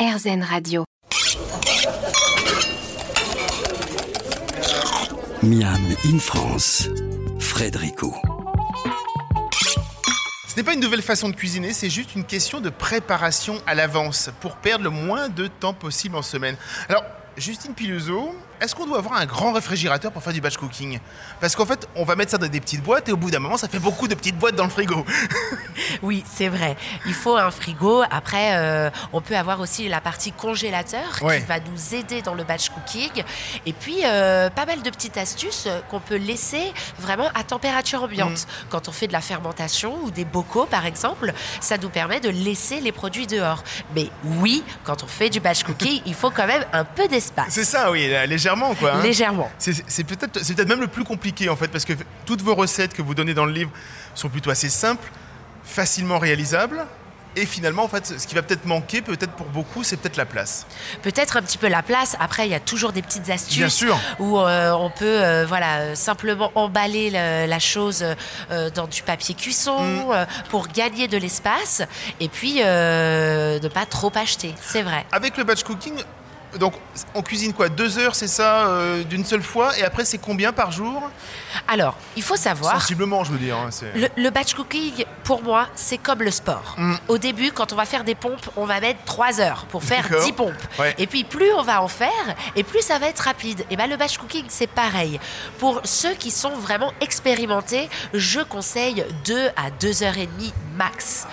RZN Radio. Miam in France, Frédérico. Ce n'est pas une nouvelle façon de cuisiner, c'est juste une question de préparation à l'avance pour perdre le moins de temps possible en semaine. Alors, Justine Piluso, est-ce qu'on doit avoir un grand réfrigérateur pour faire du batch cooking? Parce qu'en fait, on va mettre ça dans des petites boîtes et au bout d'un moment, ça fait beaucoup de petites boîtes dans le frigo. Oui, c'est vrai. Il faut un frigo. Après, euh, on peut avoir aussi la partie congélateur Ouais. qui va nous aider dans le batch cooking. Et puis, euh, pas mal de petites astuces qu'on peut laisser vraiment à température ambiante. Mm. Quand on fait de la fermentation ou des bocaux, par exemple, ça nous permet de laisser les produits dehors. Mais oui, quand on fait du batch cooking, il faut quand même un peu d'espace. C'est ça, oui, légèrement quoi. hein. Légèrement. C'est peut-être même le plus compliqué en fait parce que toutes vos recettes que vous donnez dans le livre sont plutôt assez simples, facilement réalisables. Et finalement, en fait, ce qui va peut-être manquer, peut-être pour beaucoup, c'est peut-être la place. peut-être un petit peu la place. Après, il y a toujours des petites astuces Bien sûr. où euh, on peut euh, voilà simplement emballer le- la chose euh, dans du papier cuisson Mm. pour gagner de l'espace et puis ne pas trop acheter. C'est vrai. Avec le batch cooking, donc on cuisine quoi Deux heures, c'est ça, euh, d'une seule fois Et après, c'est combien par jour? Alors, il faut savoir. Sensiblement, je veux dire. hein, Le, le batch cooking, pour moi, c'est comme le sport. Mm. Au début, quand on va faire des pompes, on va mettre 3 heures pour faire D'accord. 10 pompes. Ouais. Et puis, plus on va en faire, et plus ça va être rapide. Et ben, le batch cooking, c'est pareil. Pour ceux qui sont vraiment expérimentés, je conseille 2 à 2 heures et demie max.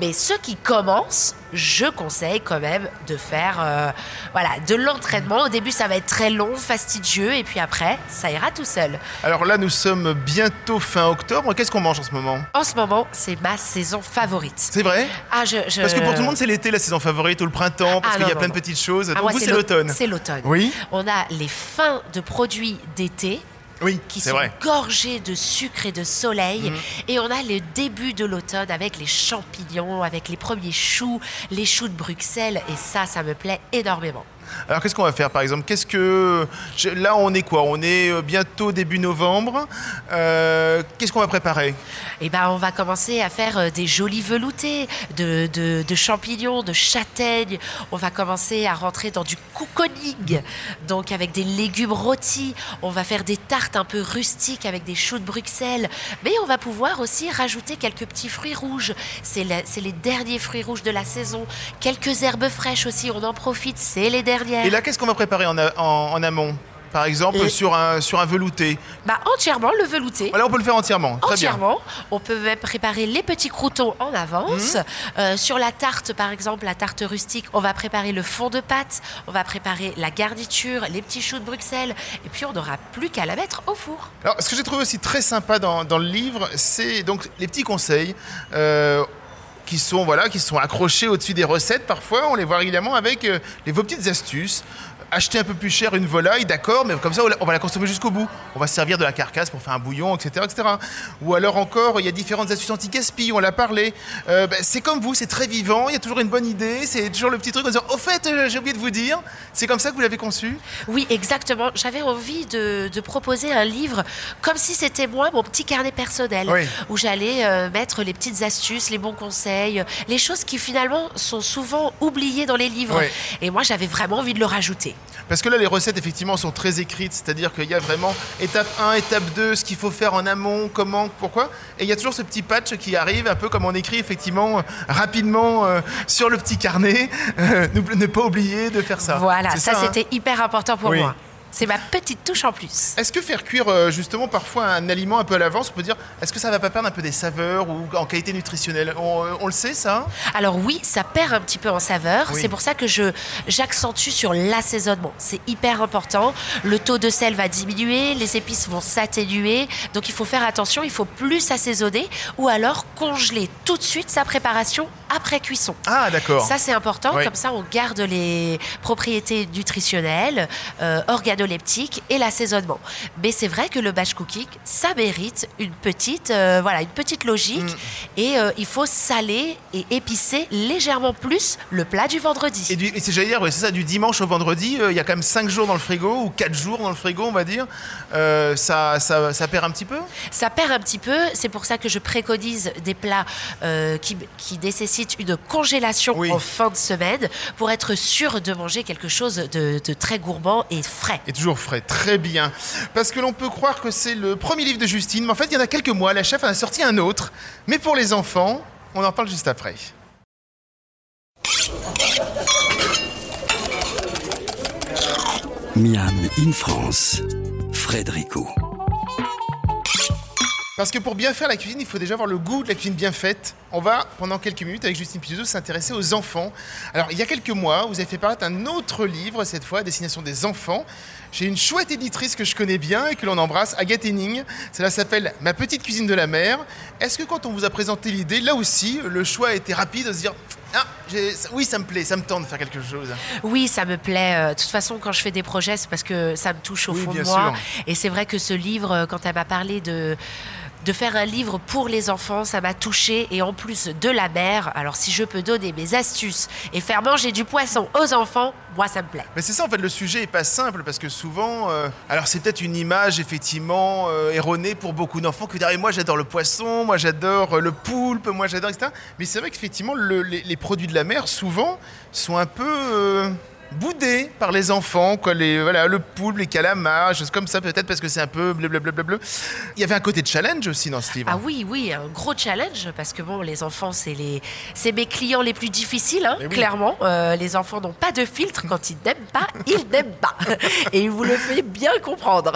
Mais ceux qui commencent, je conseille quand même de faire euh, voilà, de l'entraînement. Au début, ça va être très long, fastidieux, et puis après, ça ira tout seul. Alors là, nous sommes bientôt fin octobre. Qu'est-ce qu'on mange en ce moment? En ce moment, c'est ma saison favorite. C'est vrai? Ah, je, je- Parce que pour tout le monde, c'est l'été, la saison favorite, ou le printemps, parce Ah, qu'il y a non, plein non, de petites choses. Ah, Donc moi, vous, c'est l'au- l'automne. C'est l'automne. Oui. On a les fins de produits d'été Oui, qui sont vrai. gorgés de sucre et de soleil. Mhm. Et on a le début de l'automne avec les champignons, avec les premiers choux, les choux de Bruxelles. Et ça, ça me plaît énormément. Alors qu'est-ce qu'on va faire par exemple? Qu'est-ce que là on est quoi? On est euh, bientôt début novembre. Euh, qu'est-ce qu'on va préparer? Et ben, on va commencer à faire euh, des jolis veloutés de, champignons, de châtaignes. On va commencer à rentrer dans du cocooning, donc avec des légumes rôtis. On va faire des tartes un peu rustiques avec des choux de Bruxelles. Mais on va pouvoir aussi rajouter quelques petits fruits rouges. C'est les derniers fruits rouges de la saison. Quelques herbes fraîches aussi, on en profite. C'est les Et là qu'est-ce qu'on va préparer en, a- en- en amont Par exemple Et- sur un sur un velouté. Bah, entièrement le velouté. Là on peut le faire entièrement. Très bien. Entièrement. On peut même préparer les petits croutons en avance. Mhm. Euh, sur la tarte, par exemple, la tarte rustique, on va préparer le fond de pâte, on va préparer la garniture, les petits choux de Bruxelles, et puis on n'aura plus qu'à la mettre au four. Alors ce que j'ai trouvé aussi très sympa dans, dans le livre, c'est donc les petits conseils. euh, qui sont voilà qui sont accrochés au-dessus des recettes parfois on les voit régulièrement avec euh, les, vos petites astuces acheter un peu plus cher une volaille d'accord mais comme ça on va la consommer jusqu'au bout on va se servir de la carcasse pour faire un bouillon etc etc ou alors encore il y a différentes astuces anti-gaspi on l'a parlé Euh, ben, c'est comme vous c'est très vivant il y a toujours une bonne idée c'est toujours le petit truc en disant au fait euh, j'ai oublié de vous dire c'est comme ça que vous l'avez conçu? Oui, exactement. J'avais envie de, de proposer un livre comme si c'était moi, mon petit carnet personnel, Oui. où j'allais euh, mettre les petites astuces, les bons conseils, les choses qui finalement sont souvent oubliées dans les livres. Oui. Et moi, j'avais vraiment envie de le rajouter. Parce que là, les recettes, effectivement, sont très écrites. C'est-à-dire qu'il y a vraiment étape 1, étape 2, ce qu'il faut faire en amont, comment, pourquoi. Et il y a toujours ce petit patch qui arrive, un peu comme on écrit, effectivement, euh, rapidement euh, sur le petit carnet. Euh, ne, ne pas oublier de faire ça. Voilà, ça, hein. c'était hyper important pour Oui. moi. C'est ma petite touche en plus. Est-ce que faire cuire euh, justement parfois un aliment un peu à l'avance, on peut dire, est-ce que ça va pas perdre un peu des saveurs ou en qualité nutritionnelle? On, euh, on le sait ça Alors oui, ça perd un petit peu en saveur. Oui. C'est pour ça que je j'accentue sur l'assaisonnement. C'est hyper important. Le taux de sel va diminuer, les épices vont s'atténuer. Donc il faut faire attention, il faut plus assaisonner ou alors congeler tout de suite sa préparation après cuisson. Ah d'accord. Ça, c'est important. Oui. Comme ça, on garde les propriétés nutritionnelles, euh, organoleptique et l'assaisonnement. Mais c'est vrai que le batch cooking, ça mérite une petite, euh, voilà, une petite logique. Mm. Et euh, il faut saler et épicer légèrement plus le plat du vendredi. Et, et c'est j'allais dire, ouais, c'est ça, du dimanche au vendredi, euh, il y a quand même 5 jours dans le frigo, ou 4 jours dans le frigo, on va dire. Ça, ça, ça perd un petit peu? Ça perd un petit peu, c'est pour ça que je préconise des plats qui, qui nécessitent une congélation Oui. en fin de semaine pour être sûr de manger quelque chose de, de très gourmand et frais. Et toujours frais, très bien. Parce que l'on peut croire que c'est le premier livre de Justine, mais en fait, il y en a quelques mois, la chef en a sorti un autre, mais pour les enfants, on en parle juste après. Miam in France, Frédérico. Parce que pour bien faire la cuisine, il faut déjà avoir le goût de la cuisine bien faite. On va, pendant quelques minutes, avec Justine Pizzo, s'intéresser aux enfants. Alors, il y a quelques mois, vous avez fait paraître un autre livre, cette fois, à destination des enfants. J'ai une chouette éditrice que je connais bien et que l'on embrasse, Agathe Henning. Cela s'appelle Ma petite cuisine de la mer. Est-ce que quand on vous a présenté l'idée, là aussi, le choix a été rapide de se dire Ah, oui, ça me plaît, ça me tente de faire quelque chose Oui, ça me plaît. Euh, De toute façon, quand je fais des projets, c'est parce que ça me touche au Oui, fond de moi. sûr. Et c'est vrai que ce livre, euh, quand elle m'a parlé de de faire un livre pour les enfants, ça m'a touché et en plus de la mer. Alors si je peux donner mes astuces et faire manger du poisson aux enfants, moi ça me plaît. Mais c'est ça en fait, le sujet est pas simple parce que souvent, euh, alors c'est peut-être une image effectivement euh, erronée pour beaucoup d'enfants que derrière moi j'adore le poisson, moi j'adore euh, le poulpe, moi j'adore etc. Mais c'est vrai qu'effectivement le- les, produits de la mer souvent sont un peu boudés par les enfants, quoi, les, voilà, le poulpe, les calamars, choses comme ça peut-être parce que c'est un peu blablabla. Il y avait un côté challenge aussi dans ce livre. Ah oui, oui, un gros challenge parce que bon, les enfants, c'est les, c'est mes clients les plus difficiles, hein, oui. clairement. Euh, les enfants n'ont pas de filtre quand ils n'aiment pas, ils n'aiment pas, et il vous le fait bien comprendre.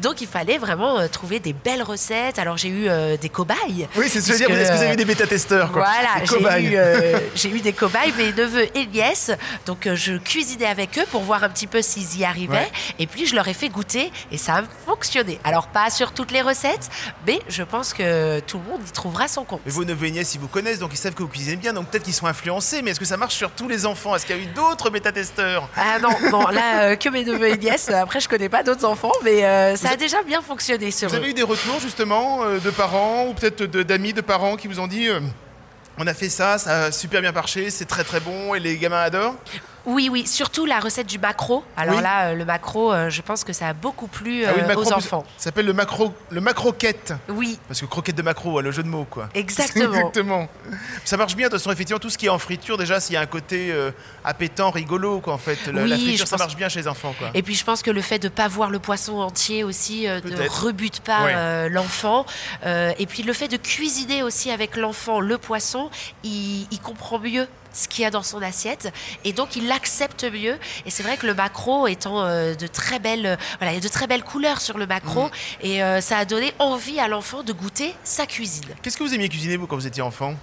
Donc il fallait vraiment euh, trouver des belles recettes. Alors j'ai eu euh, des cobayes. Oui, c'est ce que je veux dire. Est-ce que vous avez eu des bêta-testeurs quoi Voilà, j'ai eu, euh, j'ai eu des cobayes, mes neveux et nièces. Donc je avec eux pour voir un petit peu s'ils y arrivaient. Ouais. Et puis je leur ai fait goûter et ça a fonctionné. Alors pas sur toutes les recettes, mais je pense que tout le monde y trouvera son compte. Mais vos neveux et nièces, ils vous connaissent, donc ils savent que vous cuisinez bien, donc peut-être qu'ils sont influencés, mais est-ce que ça marche sur tous les enfants? Est-ce qu'il y a eu d'autres bêta-testeurs Ah non, non, là euh, que mes neveux et nièces. Après je connais pas d'autres enfants, mais euh, ça a déjà bien fonctionné sur Vous eux. avez eu des retours justement euh, de parents ou peut-être d'amis de parents qui vous ont dit on a fait ça, ça a super bien marché, c'est très très bon et les gamins adorent? Oui, oui, surtout la recette du macro. Alors Oui. là, euh, le macro, euh, je pense que ça a beaucoup plu Ah oui, euh, macro, aux enfants. Ça s'appelle le macro, le macroquette. Oui, Parce que croquette de macro, le jeu de mots quoi. Exactement. Exactement. Ça marche bien de toute façon, effectivement, tout ce qui est en friture, déjà, s'il y a un côté appétant, rigolo quoi en fait. La, la Oui, friture, ça pense- marche bien chez les enfants quoi. Et puis je pense que le fait de ne pas voir le poisson entier aussi ne rebute pas Ouais. l'enfant. Et puis le fait de cuisiner aussi avec l'enfant le poisson, il, il comprend mieux ce qu'il y a dans son assiette et donc il l'accepte mieux et c'est vrai que le macro étant euh, de très belles euh, voilà il y a de très belles couleurs sur le macro Mm. et euh, ça a donné envie à l'enfant de goûter sa cuisine Qu'est-ce que vous aimiez cuisiner vous quand vous étiez enfant?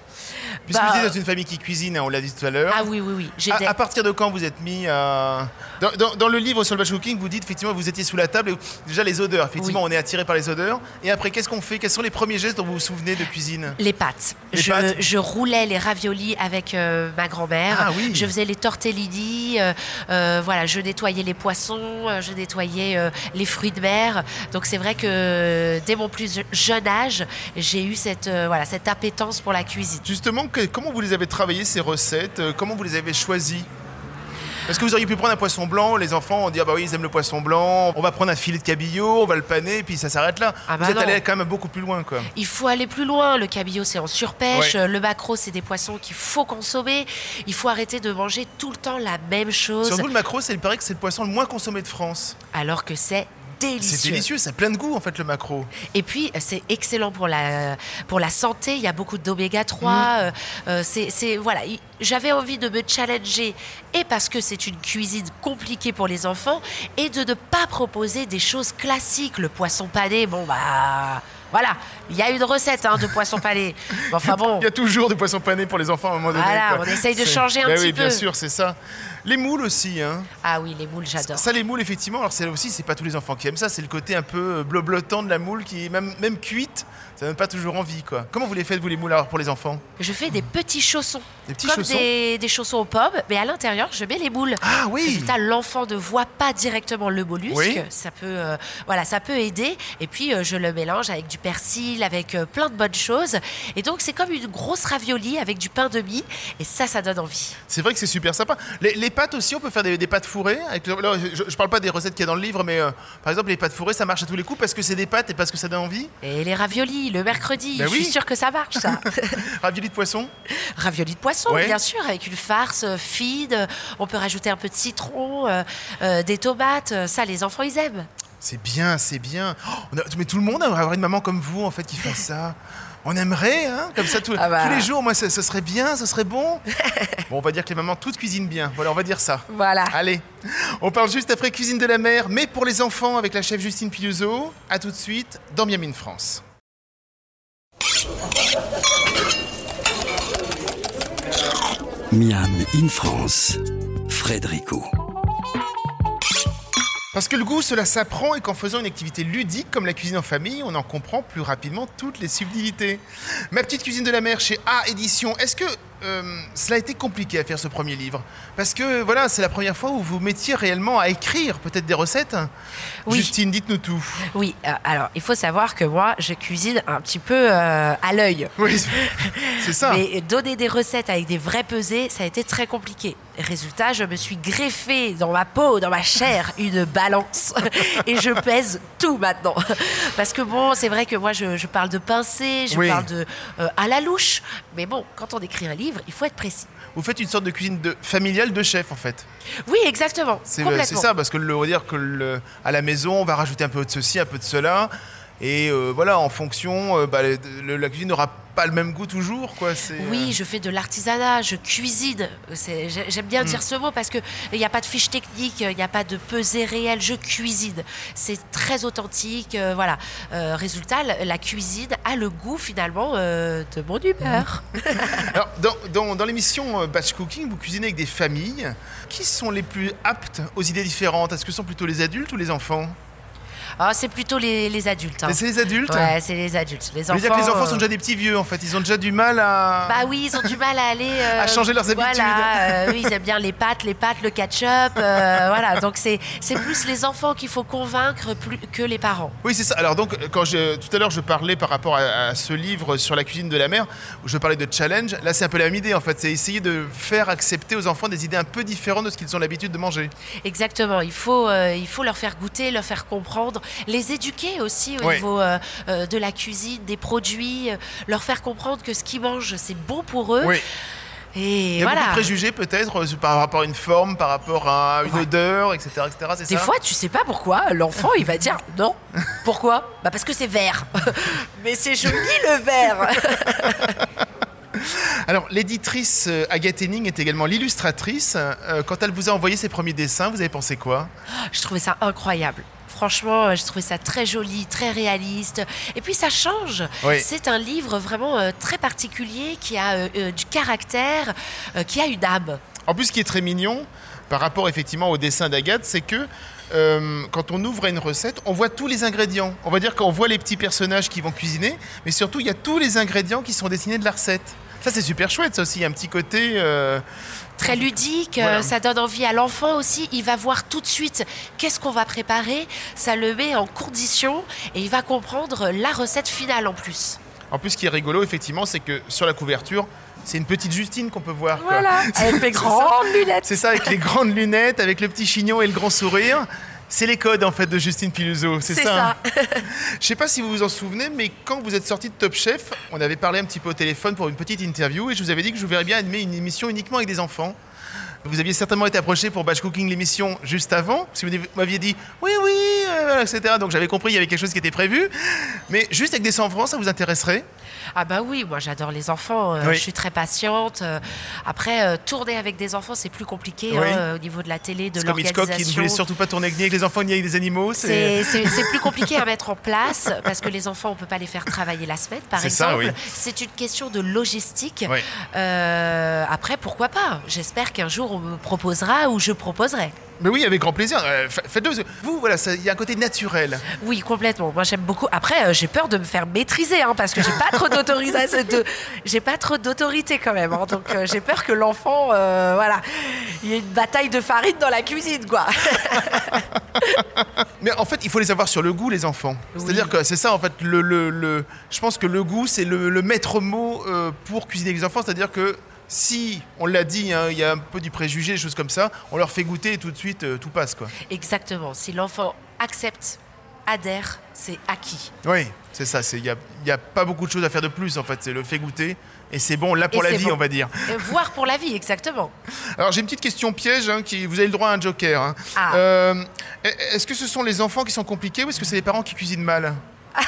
Puisque Bah, vous êtes dans une famille qui cuisine, hein, on l'a dit tout à l'heure. ah oui oui oui À, à partir de quand vous êtes mis à... Dans, dans- dans le livre sur le batch cooking, vous dites effectivement vous étiez sous la table et déjà les odeurs. Effectivement, on est attiré par les odeurs. Et après, qu'est-ce qu'on fait? Quels sont les premiers gestes dont vous vous souvenez de cuisine? Les pâtes. Les je, pâtes? je roulais les raviolis avec euh, ma grand-mère. Ah oui. Je faisais les tortellini. euh, euh, voilà, je nettoyais les poissons, euh, je nettoyais les fruits de mer. Donc c'est vrai que dès mon plus jeune âge, j'ai eu cette voilà cette appétence pour la cuisine. Justement, que- comment vous les avez travaillées ces recettes? Comment vous les avez choisies? Est-ce que vous auriez pu prendre un poisson blanc Les enfants ont dit ah bah oui ils aiment le poisson blanc. On va prendre un filet de cabillaud, on va le paner et puis ça s'arrête là. Ah vous bah êtes non. allé quand même beaucoup plus loin quoi. Il faut aller plus loin. Le cabillaud, c'est en surpêche. Ouais. Le maquereau, c'est des poissons qu'il faut consommer. Il faut arrêter de manger tout le temps la même chose, Surtout le maquereau, c'est il paraît que c'est le poisson le moins consommé de France. alors que c'est délicieux. C'est délicieux, ça a plein de goût en fait le maquereau. Et puis, euh, c'est excellent pour la, pour la santé. Il y a beaucoup d'oméga 3. Mm. euh, euh, c'est, c'est- voilà. Il- J'avais envie de me challenger, et parce que c'est une cuisine compliquée pour les enfants, et de ne pas proposer des choses classiques. Le poisson pané, bon, bah. Voilà, il y a une recette hein, de poisson pané. Enfin bon, Il y a toujours du poisson pané pour les enfants à un moment donné. Voilà, quoi. on essaye de changer un Ben petit oui, bien peu. sûr, c'est ça. Les moules aussi, hein. Ah oui, les moules, j'adore. Ça, les moules, effectivement, alors c'est aussi, c'est pas tous les enfants qui aiment ça, c'est le côté un peu bloblotant de la moule qui est même, même cuite, ça donne pas toujours envie, quoi. Comment vous les faites, vous, les moules, alors, pour les enfants? Je fais des petits chaussons. Des petits comme chaussons? Des, des chaussons aux pommes, mais à l'intérieur, je mets les moules. Ah oui Résultat, l'enfant ne voit pas directement le mollusque. Oui. Ça peut, euh, voilà, ça peut aider. Et puis, euh, je le mélange avec du persil, avec euh, plein de bonnes choses. Et donc, c'est comme une grosse ravioli avec du pain de mie. Et ça, ça donne envie. C'est vrai que c'est super sympa. Les, les pâtes aussi, on peut faire des, des pâtes fourrées. Avec le- là, je, je parle pas des recettes qu'il y a dans le livre, mais euh, par exemple, les pâtes fourrées, ça marche à tous les coups parce que c'est des pâtes et parce que ça donne envie. Et les raviolis, le mercredi, Ben je oui. suis sûre que ça marche, ça. Ravioli de poisson Ravioli de poisson, Ouais. bien sûr, avec une farce euh, fine. On peut rajouter un peu de citron, euh, euh, des tomates. Ça, les enfants, ils aiment. C'est bien, c'est bien. Oh, on a- mais tout le monde aimerait avoir une maman comme vous, en fait, qui fait ça. On aimerait, hein, comme ça, tous, Ah bah. tous les jours. Moi, ce, ce serait bien, ce serait bon. Bon, on va dire que les mamans toutes cuisinent bien. Voilà, on va dire ça. Voilà. Allez, on parle juste après Cuisine de la mer, mais pour les enfants avec la chef Justine Piluso. À tout de suite dans Miam in France. Miam in France. Frédérico. Parce que le goût, cela s'apprend et qu'en faisant une activité ludique comme la cuisine en famille, on en comprend plus rapidement toutes les subtilités. Ma petite cuisine de la mer chez A Édition, est-ce que euh, cela a été compliqué à faire ce premier livre? Parce que voilà, c'est la première fois où vous mettiez réellement à écrire peut-être des recettes Oui. Justine, dites-nous tout. Oui, euh, alors il faut savoir que moi, je cuisine un petit peu euh, à l'œil. Oui, c'est ça. Mais donner des recettes avec des vrais pesées, ça a été très compliqué. Résultat, je me suis greffé dans ma peau, dans ma chair, une balance. Et je pèse tout maintenant. Parce que bon, c'est vrai que moi, je, je parle de pincée, je Oui. parle de euh, à la louche. Mais bon, quand on écrit un livre, il faut être précis. Vous faites une sorte de cuisine de, familiale de chef en fait. Oui, exactement. C'est c'est ça, parce que le, dire que le- à la maison, on va rajouter un peu de ceci, un peu de cela. Et euh, voilà, en fonction, euh, bah, le- la cuisine n'aura pas le même goût toujours. Quoi. Oui, euh, je fais de l'artisanat, je cuisine. J'aime Mm. bien dire ce mot parce qu'il n'y a pas de fiche technique, il n'y a pas de pesée réelle, je cuisine. C'est très authentique. euh, voilà. Résultat, la, cuisine a le goût finalement de mon humeur. Alors, dans, dans- dans l'émission Batch Cooking, vous cuisinez avec des familles. Qui sont les plus aptes aux idées différentes? Est-ce que ce sont plutôt les adultes ou les enfants? Ah, c'est plutôt les, les adultes. hein. C'est les adultes Ouais, c'est les adultes. Les enfants. dire que les enfants euh, sont déjà des petits vieux en fait. Ils ont déjà du mal à. Bah oui, ils ont du mal à aller. euh, À changer leurs habitudes. Voilà, euh, oui, ils aiment bien les pâtes, les pâtes, le ketchup. euh, voilà, donc c'est c'est plus les enfants qu'il faut convaincre plus que les parents. Oui, c'est ça. Alors donc, quand je, tout à l'heure, je parlais par rapport à, à ce livre sur la cuisine de la mer, où je parlais de challenge. Là, c'est un peu la même idée, en fait. C'est essayer de faire accepter aux enfants des idées un peu différentes de ce qu'ils ont l'habitude de manger. Exactement, il faut, euh, il faut leur faire goûter, leur faire comprendre, les éduquer aussi au niveau euh, euh, de la cuisine, des produits, euh, leur faire comprendre que ce qu'ils mangent, c'est bon pour eux. Oui. Et Il y a beaucoup voilà. de préjugés, peut-être, par rapport à une forme, par rapport à une Ouais. odeur, etc. etc. Des ça fois, tu sais pas pourquoi, l'enfant, il va dire non. Pourquoi? Bah parce que c'est vert. Mais c'est joli le vert. Alors, l'éditrice Agathe Henning est également l'illustratrice. Quand elle vous a envoyé ses premiers dessins, vous avez pensé quoi? Je trouvais ça incroyable. Franchement, euh, je trouvais ça très joli, très réaliste. Et puis ça change. Oui. C'est un livre vraiment euh, très particulier qui a euh, du caractère, qui a une âme. En plus, ce qui est très mignon par rapport effectivement au dessin d'Agathe, c'est que euh, quand on ouvre une recette, on voit tous les ingrédients. On va dire qu'on voit les petits personnages qui vont cuisiner, mais surtout il y a tous les ingrédients qui sont dessinés de la recette. Ça c'est super chouette, ça aussi. Il y a un petit côté. euh, Très ludique, euh, Voilà. ça donne envie à l'enfant aussi. Il va voir tout de suite qu'est-ce qu'on va préparer. Ça le met en condition et il va comprendre la recette finale en plus. En plus, ce qui est rigolo, effectivement, c'est que sur la couverture, c'est une petite Justine qu'on peut voir. quoi. Voilà, avec ça. grandes lunettes. C'est ça, avec les grandes lunettes, avec le petit chignon et le grand sourire. C'est les codes en fait de Justine Piluso, c'est ça. hein Je sais pas si vous vous en souvenez, mais quand vous êtes sorti de Top Chef, on avait parlé un petit peu au téléphone pour une petite interview et je vous avais dit que je vous verrais bien animer une émission uniquement avec des enfants. Vous aviez certainement été approché pour Batch Cooking l'émission juste avant, parce que vous m'aviez dit oui, oui, euh, etc. Donc j'avais compris, il y avait quelque chose qui était prévu. Mais juste avec des enfants, ça vous intéresserait? Ah bah oui, moi j'adore les enfants, euh, Oui. je suis très patiente. euh, après, euh, tourner avec des enfants, c'est plus compliqué Oui. hein, au niveau de la télé, de C'est comme Hitchcock qui ne l'organisation. voulait surtout pas tourner ni avec les enfants ni avec des animaux. C'est plus compliqué à mettre en place parce que les enfants, on peut pas les faire travailler la semaine, par exemple. oui. C'est une question de logistique. Euh, après, pourquoi pas? J'espère qu'un jour on me proposera ou je proposerai. Mais oui, avec grand plaisir. Euh, fa- Faites-le. Vous, voilà, il y a un côté naturel. Oui, complètement. Moi, j'aime beaucoup. Après, euh, j'ai peur de me faire maîtriser, hein, parce que j'ai pas trop d'autorisation, de... j'ai pas trop d'autorité quand même. hein. donc, euh, j'ai peur que l'enfant, voilà, il y ait une bataille de farine dans la cuisine, quoi. Mais en fait, il faut les avoir sur le goût, les enfants. Oui. C'est-à-dire que c'est ça, en fait. Le, le- le- je pense que le goût, c'est le, le maître mot pour cuisiner les enfants. C'est-à-dire que si, on l'a dit, hein, il y a un peu du préjugé, des choses comme ça, on leur fait goûter et tout de suite, euh, tout passe, quoi. Exactement. Si l'enfant accepte, adhère, c'est acquis. Oui, c'est ça. Il n'y a, y a pas beaucoup de choses à faire de plus, en fait. C'est le fait goûter. Et c'est bon, là pour Et la vie, bon. on va dire. Euh, Voire pour la vie, exactement. Alors j'ai une petite question piège, hein, qui, vous avez le droit à un joker. hein. Ah. Euh, est-ce que ce sont les enfants qui sont compliqués ou est-ce que c'est les parents qui cuisinent mal?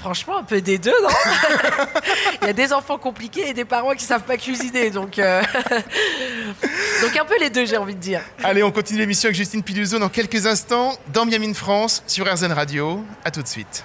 Franchement, un peu des deux, non Il y a des enfants compliqués et des parents qui savent pas cuisiner, donc euh, donc un peu les deux, j'ai envie de dire. Allez, on continue l'émission avec Justine Piluso dans quelques instants dans Miami France sur RZN Radio. À tout de suite.